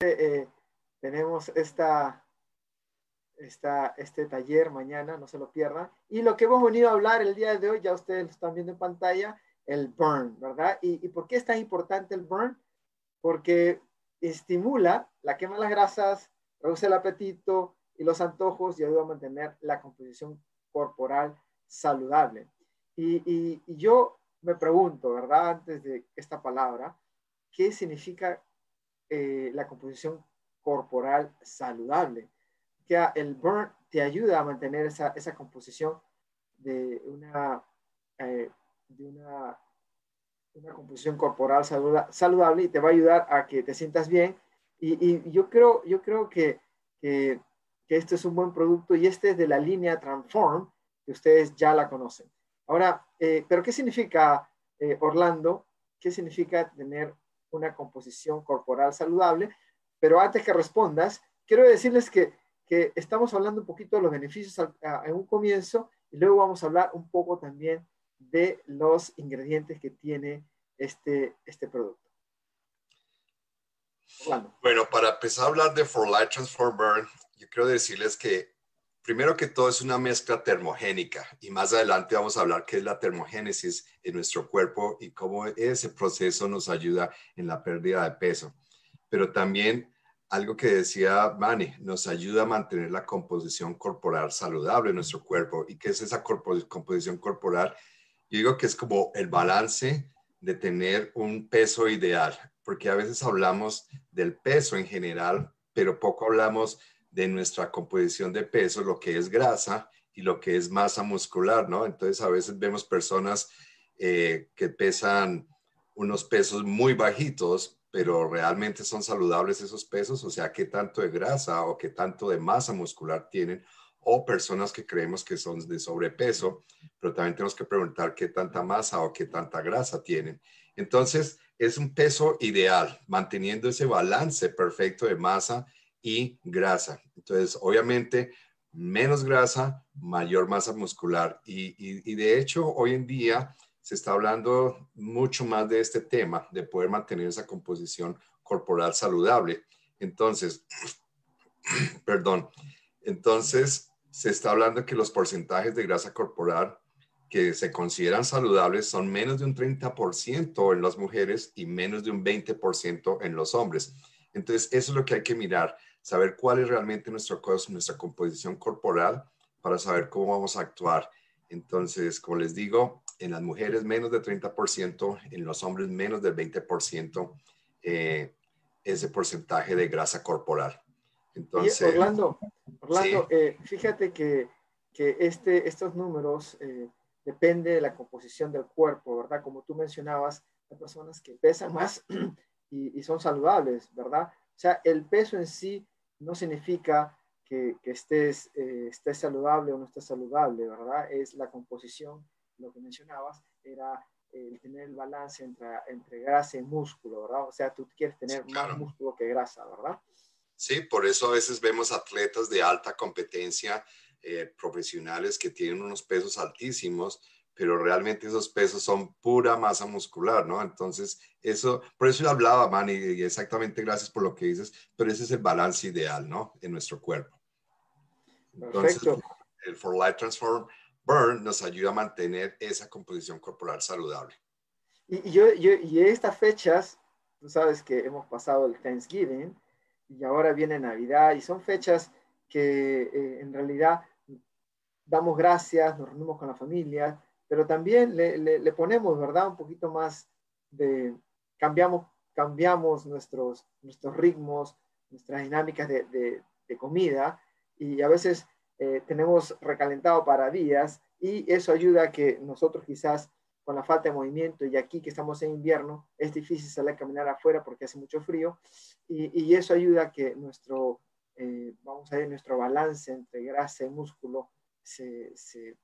eh, tenemos esta, esta, este taller mañana, no se lo pierdan. Y lo que hemos venido a hablar el día de hoy, ya ustedes lo están viendo en pantalla, el burn, ¿verdad? ¿Y, y por qué es tan importante el burn? Porque estimula la quema de las grasas, reduce el apetito y los antojos y ayuda a mantener la composición corporal saludable. Y, yo me pregunto, ¿verdad? Antes de esta palabra, ¿qué significa eh, la composición corporal saludable? Que el burn te ayuda a mantener esa, composición de una, eh, de una, una, composición corporal saludable y te va a ayudar a que te sientas bien. Y, yo creo, yo creo que, que, que este es un buen producto y este es de la línea Transform, que ustedes ya la conocen. Ahora, eh, ¿pero qué significa, Orlando? ¿Qué significa tener una composición corporal saludable? Pero antes que respondas, quiero decirles que, que estamos hablando un poquito de los beneficios en un comienzo y luego vamos a hablar un poco también de los ingredientes que tiene este, este producto. Bueno, para empezar a hablar de For Light Transform Burn, yo quiero decirles que primero que todo es una mezcla termogénica y más adelante vamos a hablar qué es la termogénesis en nuestro cuerpo y cómo ese proceso nos ayuda en la pérdida de peso. Pero también algo que decía Manny, nos ayuda a mantener la composición corporal saludable en nuestro cuerpo. ¿Y qué es esa composición corporal? Yo digo que es como el balance de tener un peso ideal, porque a veces hablamos del peso en general, pero poco hablamos de nuestra composición de peso, lo que es grasa y lo que es masa muscular, ¿no? Entonces a veces vemos personas eh, que pesan unos pesos muy bajitos, pero realmente son saludables esos pesos, o sea, qué tanto de grasa o qué tanto de masa muscular tienen, o personas que creemos que son de sobrepeso, pero también tenemos que preguntar qué tanta masa o qué tanta grasa tienen. Entonces, es un peso ideal, manteniendo ese balance perfecto de masa y grasa. Entonces, obviamente, menos grasa, mayor masa muscular. Y, de hecho, hoy en día se está hablando mucho más de este tema, de poder mantener esa composición corporal saludable. Entonces, perdón, entonces se está hablando que los porcentajes de grasa corporal que se consideran saludables son menos de un 30% en las mujeres y menos de un 20% en los hombres. Entonces, eso es lo que hay que mirar saber cuál es realmente nuestro, nuestra composición corporal para saber cómo vamos a actuar. Entonces, como les digo, en las mujeres menos de 30%, en los hombres menos del 20% eh, ese porcentaje de grasa corporal. Entonces, Orlando, Orlando eh, fíjate que, que, este, estos números eh, depende de la composición del cuerpo, ¿verdad? Como tú mencionabas, hay personas que pesan más y, y son saludables, ¿verdad? O sea, el peso en sí no significa que, estés, eh, estés saludable o no estés saludable, ¿verdad? Es la composición, lo que mencionabas, era el tener el balance entre, entre grasa y músculo, ¿verdad? O sea, tú quieres tener más músculo que grasa, ¿verdad? Sí, por eso a veces vemos atletas de alta competencia, eh, profesionales que tienen unos pesos altísimos, pero realmente esos pesos son pura masa muscular, ¿no? Entonces, eso, por eso yo hablaba, Manny, y exactamente gracias por lo que dices, pero ese es el balance ideal, ¿no? En nuestro cuerpo. Entonces, el For Life Transform Burn nos ayuda a mantener esa composición corporal saludable. Y, yo, yo, y estas fechas, tú sabes que hemos pasado el Thanksgiving y ahora viene Navidad y son fechas que eh, en realidad damos gracias, nos reunimos con la familia, pero también le, ponemos, ¿verdad? Un poquito más de, cambiamos, cambiamos nuestros, nuestros ritmos, nuestras dinámicas de, comida y a veces eh, tenemos recalentado para días y eso ayuda a que nosotros quizás con la falta de movimiento y aquí que estamos en invierno es difícil salir a caminar afuera porque hace mucho frío y, eso ayuda a que nuestro, eh, vamos a ver, nuestro balance entre grasa y músculo se, se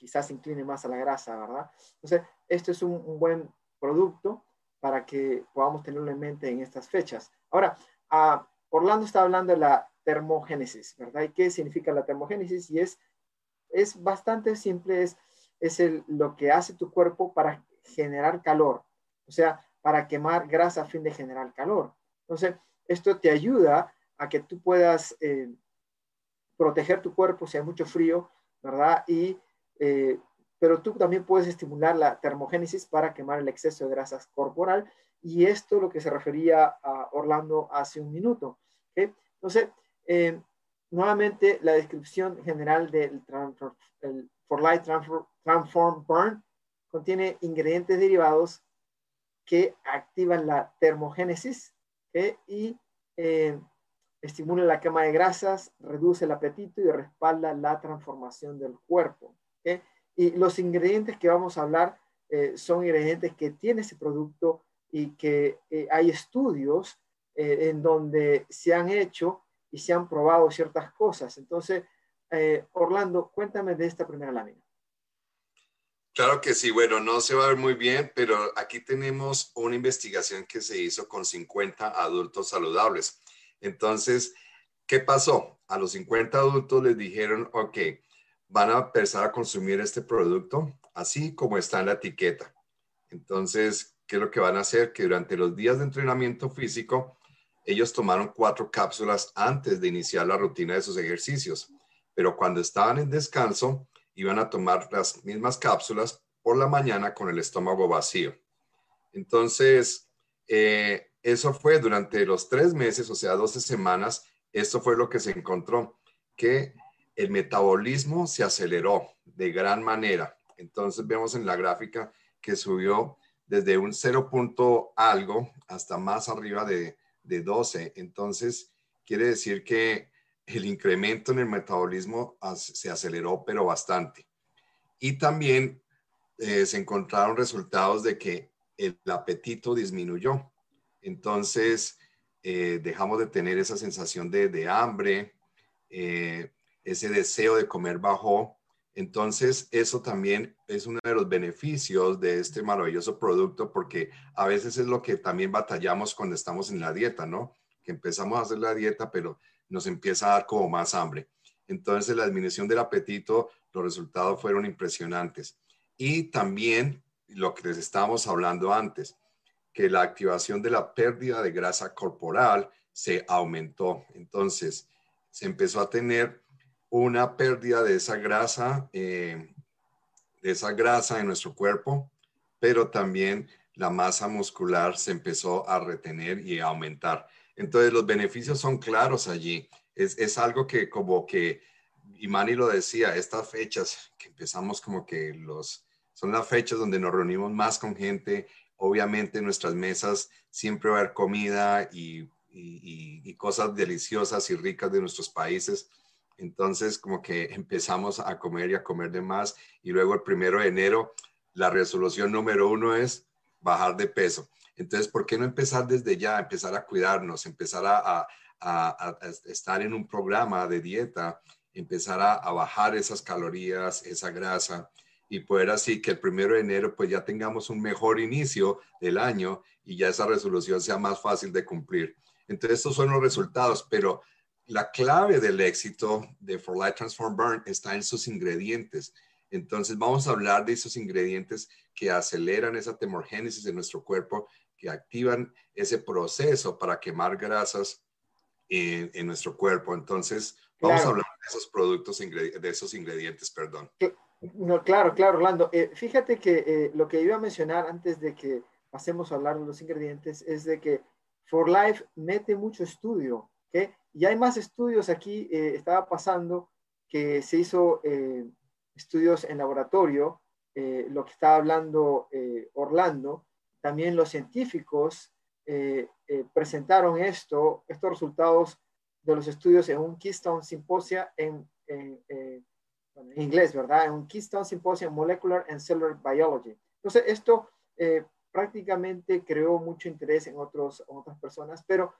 quizás incline más a la grasa, ¿verdad? Entonces, esto es un, buen producto para que podamos tenerlo en mente en estas fechas. Ahora, uh, Orlando está hablando de la termogénesis, ¿verdad? ¿Y qué significa la termogénesis? Y es, es bastante simple, es, es el, lo que hace tu cuerpo para generar calor, o sea, para quemar grasa a fin de generar calor. Entonces, esto te ayuda a que tú puedas eh, proteger tu cuerpo si hay mucho frío, ¿verdad? Y, eh, pero tú también puedes estimular la termogénesis para quemar el exceso de grasas corporal. Y esto es lo que se refería a Orlando hace un minuto. ¿okay? Entonces, eh, nuevamente la descripción general del For Light Transform Burn contiene ingredientes derivados que activan la termogénesis y eh, la quema de grasas, reduce el apetito y respalda la transformación del cuerpo. Y los ingredientes que vamos a hablar eh, son ingredientes que tiene ese producto y que eh, hay estudios en donde se han hecho y se han probado ciertas cosas. Entonces, Orlando, cuéntame de esta primera lámina. Claro que sí, bueno, no se va a ver muy bien, pero aquí tenemos una investigación que se hizo con 50 adultos saludables. Entonces, ¿qué pasó? A los 50 adultos les dijeron, ok, van a empezar a consumir este producto así como está en la etiqueta. Entonces, ¿qué es lo que van a hacer? Que durante los días de entrenamiento físico, ellos tomaron cuatro cápsulas antes de iniciar la rutina de sus ejercicios, pero cuando estaban en descanso, iban a tomar las mismas cápsulas por la mañana con el estómago vacío. Entonces, eh, eso fue durante los tres meses, o sea, 12 semanas, esto fue lo que se encontró, que el metabolismo se aceleró de gran manera. Entonces vemos en la gráfica que subió desde un 0 punto algo hasta más arriba de, de 12. Entonces, quiere decir que el incremento en el metabolismo se aceleró, pero bastante. Y también eh, se encontraron resultados de que el apetito disminuyó. Entonces, eh, dejamos de tener esa sensación de, hambre, eh, ese deseo de comer bajó. Entonces, eso también es uno de los beneficios de este maravilloso producto, porque a veces es lo que también batallamos cuando estamos en la dieta, ¿no? Que empezamos a hacer la dieta, pero nos empieza a dar como más hambre. Entonces, la disminución del apetito, los resultados fueron impresionantes. Y también lo que les estábamos hablando antes, que la activación de la pérdida de grasa corporal se aumentó. Entonces, se empezó a tener una pérdida de esa grasa, eh, de esa grasa en nuestro cuerpo, pero también la masa muscular se empezó a retener y a aumentar. Entonces los beneficios son claros allí. Es, algo que como que, y Manny lo decía, estas fechas que empezamos como que los, son las fechas donde nos reunimos más con gente. Obviamente en nuestras mesas siempre va a haber comida y, y cosas deliciosas y ricas de nuestros países. Entonces, como que empezamos a comer y a comer de más. Y luego el primero de enero, la resolución número uno es bajar de peso. Entonces, ¿por qué no empezar desde ya, empezar a cuidarnos, empezar a, estar en un programa de dieta, empezar a, bajar esas calorías, esa grasa y poder así que el primero de enero pues ya tengamos un mejor inicio del año y ya esa resolución sea más fácil de cumplir. Entonces, estos son los resultados, pero la clave del éxito de For Life Transform Burn está en sus ingredientes. Entonces, vamos a hablar de esos ingredientes que aceleran esa temorgénesis en nuestro cuerpo que activan ese proceso para quemar grasas en, nuestro cuerpo. Entonces, vamos a hablar de esos productos, de esos ingredientes, perdón. No, claro, claro, Orlando. Eh, fíjate que eh, lo que iba a mencionar antes de que pasemos a hablar de los ingredientes es de que For Life mete mucho estudio, ¿okay? Y hay más estudios aquí, eh, estaba pasando que se hizo estudios en laboratorio, lo que estaba hablando Orlando, también los científicos eh, eh, presentaron esto, estos resultados de los estudios en un Keystone Symposia en, eh, inglés, ¿verdad? En un Keystone Symposia en Molecular and Cellular Biology. Entonces, esto prácticamente creó mucho interés en, otros, en otras personas, pero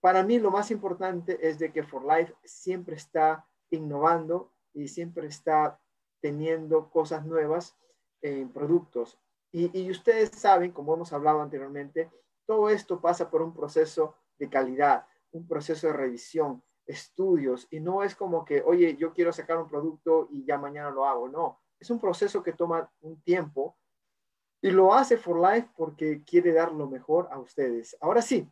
para mí lo más importante es de que For Life siempre está innovando y siempre está teniendo cosas nuevas en productos. Y, ustedes saben, como hemos hablado anteriormente, todo esto pasa por un proceso de calidad, un proceso de revisión, estudios, y no es como que, oye, yo quiero sacar un producto y ya mañana lo hago, no, es un proceso que toma un tiempo y lo hace For Life porque quiere dar lo mejor a ustedes. Ahora sí,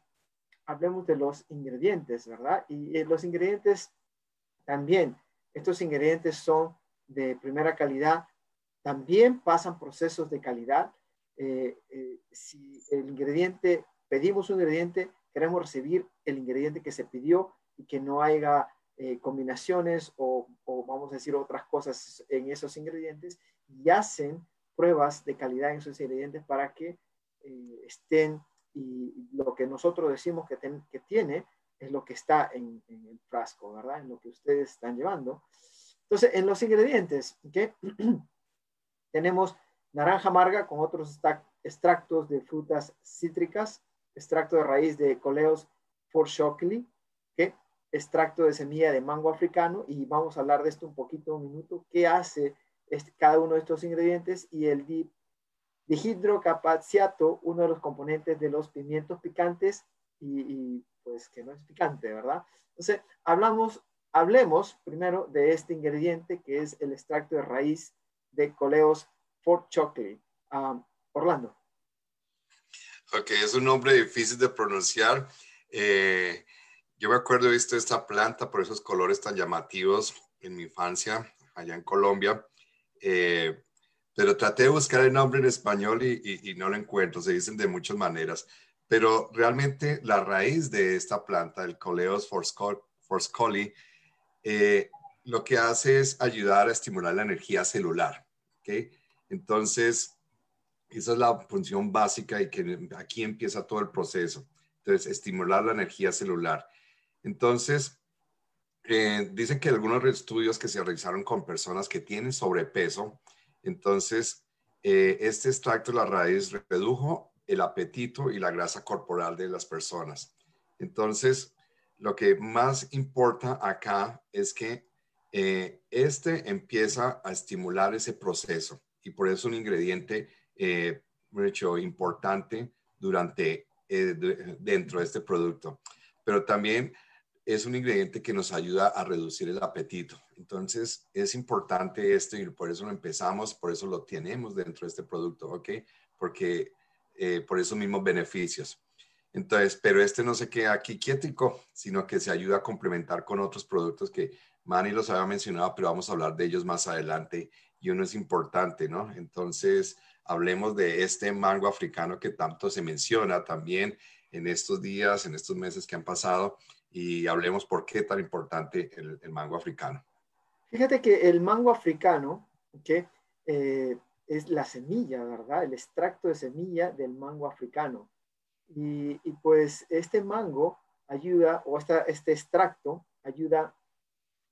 hablemos de los ingredientes, ¿verdad? Y los ingredientes también, estos ingredientes son de primera calidad, también pasan procesos de calidad. Eh, eh, si el ingrediente, pedimos un ingrediente, queremos recibir el ingrediente que se pidió y que no haya eh, combinaciones o, vamos a decir otras cosas en esos ingredientes y hacen pruebas de calidad en esos ingredientes para que estén y lo que nosotros decimos que, que tiene es lo que está en, el frasco, ¿verdad? En lo que ustedes están llevando. Entonces, en los ingredientes, ¿qué? tenemos naranja amarga con otros extractos de frutas cítricas, extracto de raíz de coleos forshockley, ¿qué? extracto de semilla de mango africano, y vamos a hablar de esto un poquito, un minuto, qué hace este, cada uno de estos ingredientes, y el dihidrocapaciato, uno de los componentes de los pimientos picantes y, pues que no es picante, ¿verdad? Entonces, hablamos, hablemos primero de este ingrediente que es el extracto de raíz de coleos Fort Chocolate. Um, Orlando. Ok, es un nombre difícil de pronunciar. Eh, yo me acuerdo, he visto esta planta por esos colores tan llamativos en mi infancia, allá en Colombia. Eh, pero traté de buscar el nombre en español y, no lo encuentro, se dicen de muchas maneras, pero realmente la raíz de esta planta, el Coleos forscoli, eh, lo que hace es ayudar a estimular la energía celular. ¿okay? Entonces, esa es la función básica y que aquí empieza todo el proceso. Entonces, estimular la energía celular. Entonces, eh, dicen que algunos estudios que se realizaron con personas que tienen sobrepeso, entonces, eh, este extracto de la raíz redujo el apetito y la grasa corporal de las personas. Entonces, lo que más importa acá es que eh, este empieza a estimular ese proceso y por eso es un ingrediente eh, importante durante, eh, dentro de este producto. Pero también es un ingrediente que nos ayuda a reducir el apetito. Entonces, es importante esto y por eso lo empezamos, por eso lo tenemos dentro de este producto, ¿ok? Porque eh, por esos mismos beneficios. Entonces, pero este no se queda aquí quietico, sino que se ayuda a complementar con otros productos que Manny los había mencionado, pero vamos a hablar de ellos más adelante y uno es importante, ¿no? Entonces, hablemos de este mango africano que tanto se menciona también en estos días, en estos meses que han pasado y hablemos por qué tan importante el, mango africano. Fíjate que el mango africano, que eh, es la semilla, ¿verdad? El extracto de semilla del mango africano. Y, pues este mango ayuda, o este extracto ayuda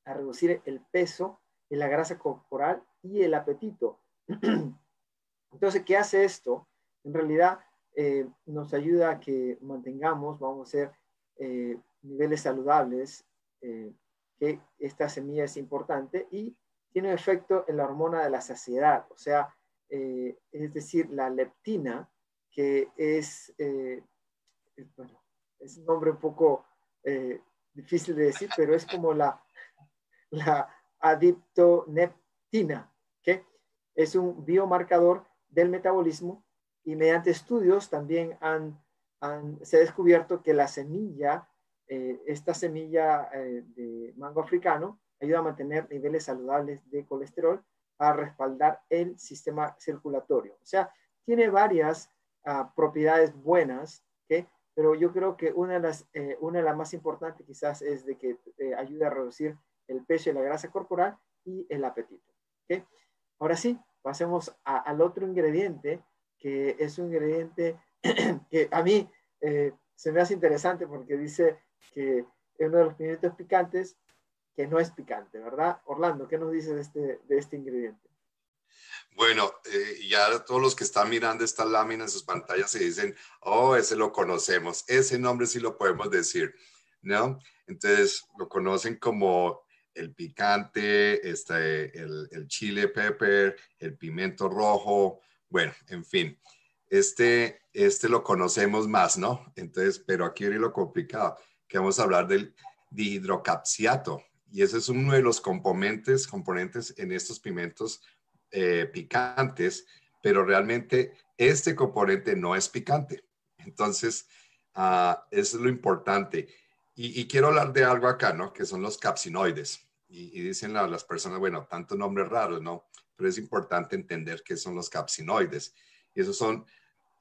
a reducir el peso y la grasa corporal y el apetito. Entonces, ¿qué hace esto? En realidad eh, nos ayuda a que mantengamos, vamos a eh, niveles saludables, eh, que esta semilla es importante y tiene un efecto en la hormona de la saciedad, o sea, eh, es decir, la leptina, que es, eh, bueno, es un nombre un poco difícil de decir, pero es como la, la adiptoneptina, que es un biomarcador del metabolismo y mediante estudios también han, se ha descubierto que la semilla eh, esta semilla eh, de mango africano ayuda a mantener niveles saludables de colesterol para respaldar el sistema circulatorio. O sea, tiene varias ah, propiedades buenas, pero yo creo que una de, las, eh, una de las más importantes quizás es de que ayuda a reducir el peso y la grasa corporal y el apetito. Ahora sí, pasemos al otro ingrediente, que es un ingrediente que a mí se me hace interesante porque dice que es uno de los pimientos picantes que no es picante, ¿verdad? Orlando, ¿qué nos dice de este, de este ingrediente? Bueno, eh, ya todos los que están mirando esta lámina en sus pantallas se dicen, oh, ese lo conocemos, ese nombre sí lo podemos decir, ¿no? Entonces lo conocen como el picante, este, el, el chile pepper, el pimiento rojo, bueno, en fin, este, este lo conocemos más, ¿no? Entonces, pero aquí viene lo complicado que vamos a hablar del dihidrocapsiato. Y ese es uno de los componentes, componentes en estos pimientos eh, picantes, pero realmente este componente no es picante. Entonces, Ah, es lo importante. Y, quiero hablar de algo acá, ¿no? Que son los capsinoides. Y, dicen las personas, bueno, tantos nombres raros, ¿no? Pero es importante entender qué son los capsinoides. Y esos son,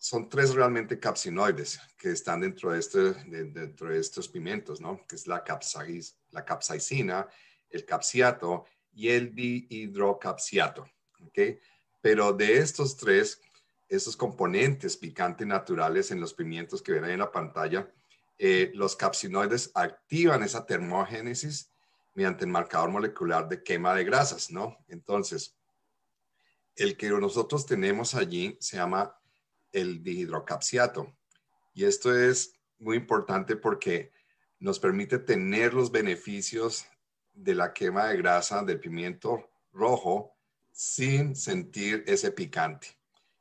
son tres realmente capsinoides que están dentro de, este, dentro de estos pimientos, ¿no? Que es la, capsaiz, capsaicina, el capsiato y el dihidrocapsiato, ¿ok? Pero de estos tres, esos componentes picantes naturales en los pimientos que ven ahí en la pantalla, eh, los capsinoides activan esa termogénesis mediante el marcador molecular de quema de grasas, ¿no? Entonces, el que nosotros tenemos allí se llama el dihidrocapsiato. Y esto es muy importante porque nos permite tener los beneficios de la quema de grasa del pimiento rojo sin sentir ese picante.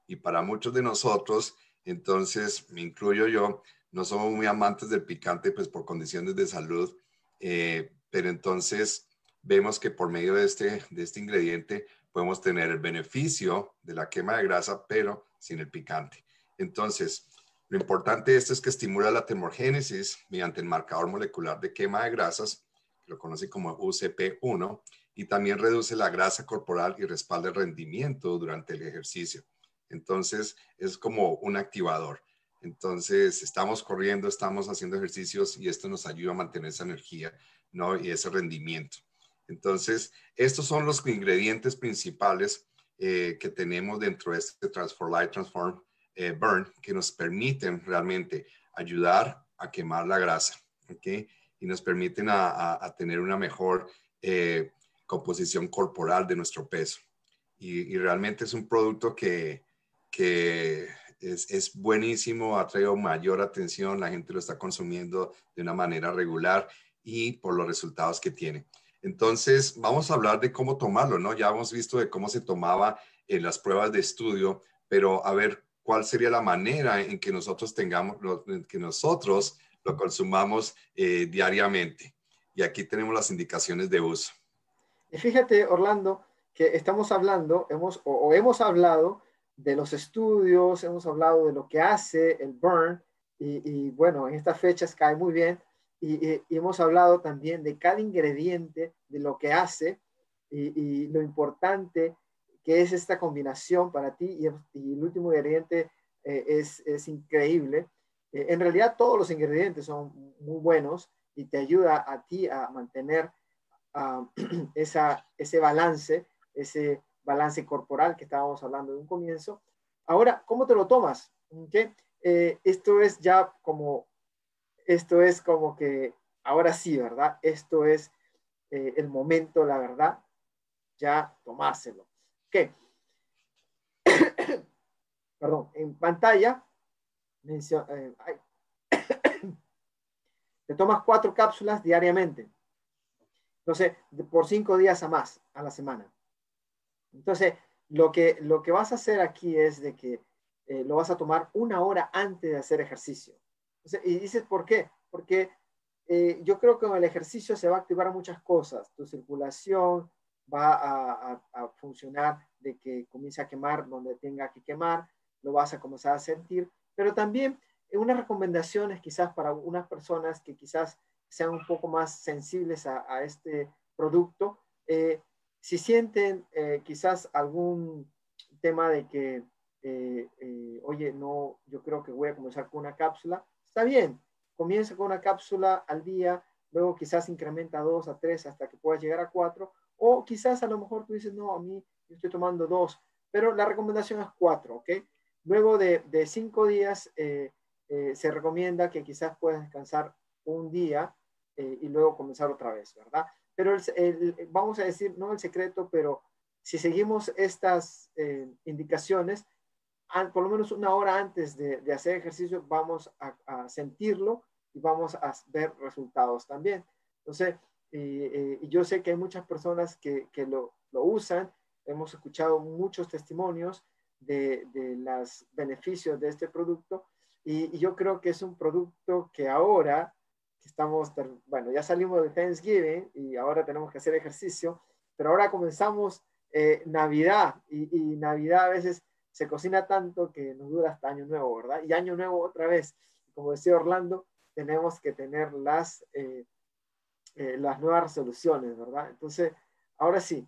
Y para muchos de nosotros, entonces me incluyo yo, no somos muy amantes del picante pues por condiciones de salud, eh, pero entonces vemos que por medio de este, de este ingrediente podemos tener el beneficio de la quema de grasa, pero sin el picante. Entonces, lo importante de esto es que estimula la termogénesis mediante el marcador molecular de quema de grasas, lo conoce como UCP1, y también reduce la grasa corporal y respalda el rendimiento durante el ejercicio. Entonces, es como un activador. Entonces, estamos corriendo, estamos haciendo ejercicios y esto nos ayuda a mantener esa energía, ¿no? Y ese rendimiento. Entonces, estos son los ingredientes principales eh, que tenemos dentro de este Transform Light Transform eh, Burn que nos permiten realmente ayudar a quemar la grasa, ¿ok? Y nos permiten a, tener una mejor eh, composición corporal de nuestro peso. Y, realmente es un producto que, que es, es, buenísimo, ha traído mayor atención, la gente lo está consumiendo de una manera regular y por los resultados que tiene. Entonces, vamos a hablar de cómo tomarlo, ¿no? Ya hemos visto de cómo se tomaba en las pruebas de estudio, pero a ver, ¿cuál sería la manera en que nosotros tengamos, que nosotros lo consumamos eh, diariamente? Y aquí tenemos las indicaciones de uso. Y fíjate, Orlando, que estamos hablando, hemos, o, hemos hablado de los estudios, hemos hablado de lo que hace el burn, y, y bueno, en estas fechas cae muy bien, y, hemos hablado también de cada ingrediente, de lo que hace y, lo importante que es esta combinación para ti y, el último ingrediente eh, es, es, increíble. Eh, en realidad todos los ingredientes son muy buenos y te ayuda a ti a mantener uh, esa, ese balance, ese balance corporal que estábamos hablando de un comienzo. Ahora, ¿cómo te lo tomas? ¿Okay? Eh, esto es ya como esto es como que, ahora sí, ¿verdad? Esto es eh, el momento, la verdad, ya tomárselo. ¿Qué? Perdón, en pantalla, eh, te tomas cuatro cápsulas diariamente. Entonces, por cinco días a más a la semana. Entonces, lo que, lo que vas a hacer aquí es de que eh, lo vas a tomar una hora antes de hacer ejercicio y dices, ¿por qué? Porque eh, yo creo que con el ejercicio se va a activar muchas cosas. Tu circulación va a, funcionar de que comience a quemar donde tenga que quemar, lo vas a comenzar a sentir, pero también eh, unas recomendaciones quizás para unas personas que quizás sean un poco más sensibles a, este producto, eh, si sienten quizás algún tema de que, oye, no, yo creo que voy a comenzar con una cápsula, Está bien, comienza con una cápsula al día, luego quizás incrementa a dos, a tres, hasta que puedas llegar a cuatro, o quizás a lo mejor tú dices, no, a mí yo estoy tomando dos, pero la recomendación es cuatro, ¿ok? Luego de, de cinco días eh, eh, se recomienda que quizás puedas descansar un día eh, y luego comenzar otra vez, ¿verdad? Pero vamos a decir, no el secreto, pero si seguimos estas indicaciones, por lo menos una hora antes de, hacer ejercicio, vamos a, sentirlo y vamos a ver resultados también. Entonces, y yo sé que hay muchas personas que, lo, usan. Hemos escuchado muchos testimonios de, los beneficios de este producto y, yo creo que es un producto que ahora que estamos, bueno, ya salimos de Thanksgiving y ahora tenemos que hacer ejercicio, pero ahora comenzamos eh, Navidad y, Navidad a veces se cocina tanto que nos dura hasta año nuevo, ¿verdad? Y año nuevo otra vez. como decía Orlando, tenemos que tener las, eh, eh, las nuevas resoluciones, ¿verdad? Entonces, ahora sí.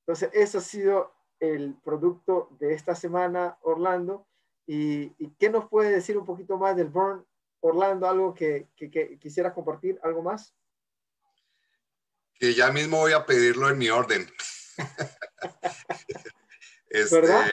Entonces, eso ha sido el producto de esta semana, Orlando. ¿Y, qué nos puede decir un poquito más del Burn, Orlando? ¿Algo que, que, quisiera compartir? ¿Algo más? Que ya mismo voy a pedirlo en mi orden. este, ¿Verdad?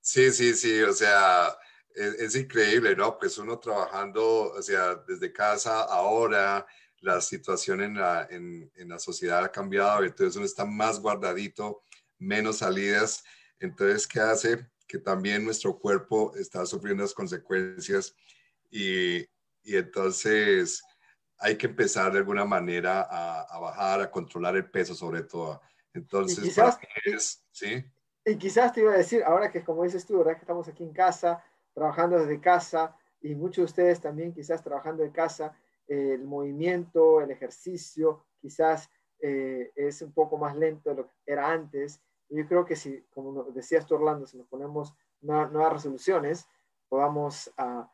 Sí, sí, sí, o sea, es, increíble, ¿no? Pues uno trabajando, o sea, desde casa ahora, la situación en la, en, en la sociedad ha cambiado, entonces uno está más guardadito, menos salidas, entonces, ¿qué hace? Que también nuestro cuerpo está sufriendo las consecuencias y, y entonces hay que empezar de alguna manera a, a, bajar, a controlar el peso sobre todo. Entonces, quizás, es, ¿sí? Y quizás te iba a decir, ahora que como dices tú, ¿verdad? Que estamos aquí en casa, trabajando desde casa y muchos de ustedes también quizás trabajando de casa, el movimiento, el ejercicio quizás eh, es un poco más lento de lo que era antes. Yo creo que si, como decías tú Orlando, si nos ponemos nuevas, resoluciones, podamos uh,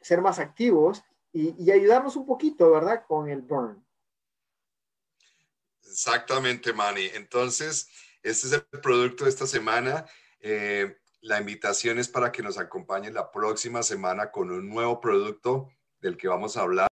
ser más activos y, y, ayudarnos un poquito, ¿verdad? Con el burn. Exactamente, Manny. Entonces, este es el producto de esta semana. Eh, la invitación es para que nos acompañen la próxima semana con un nuevo producto del que vamos a hablar.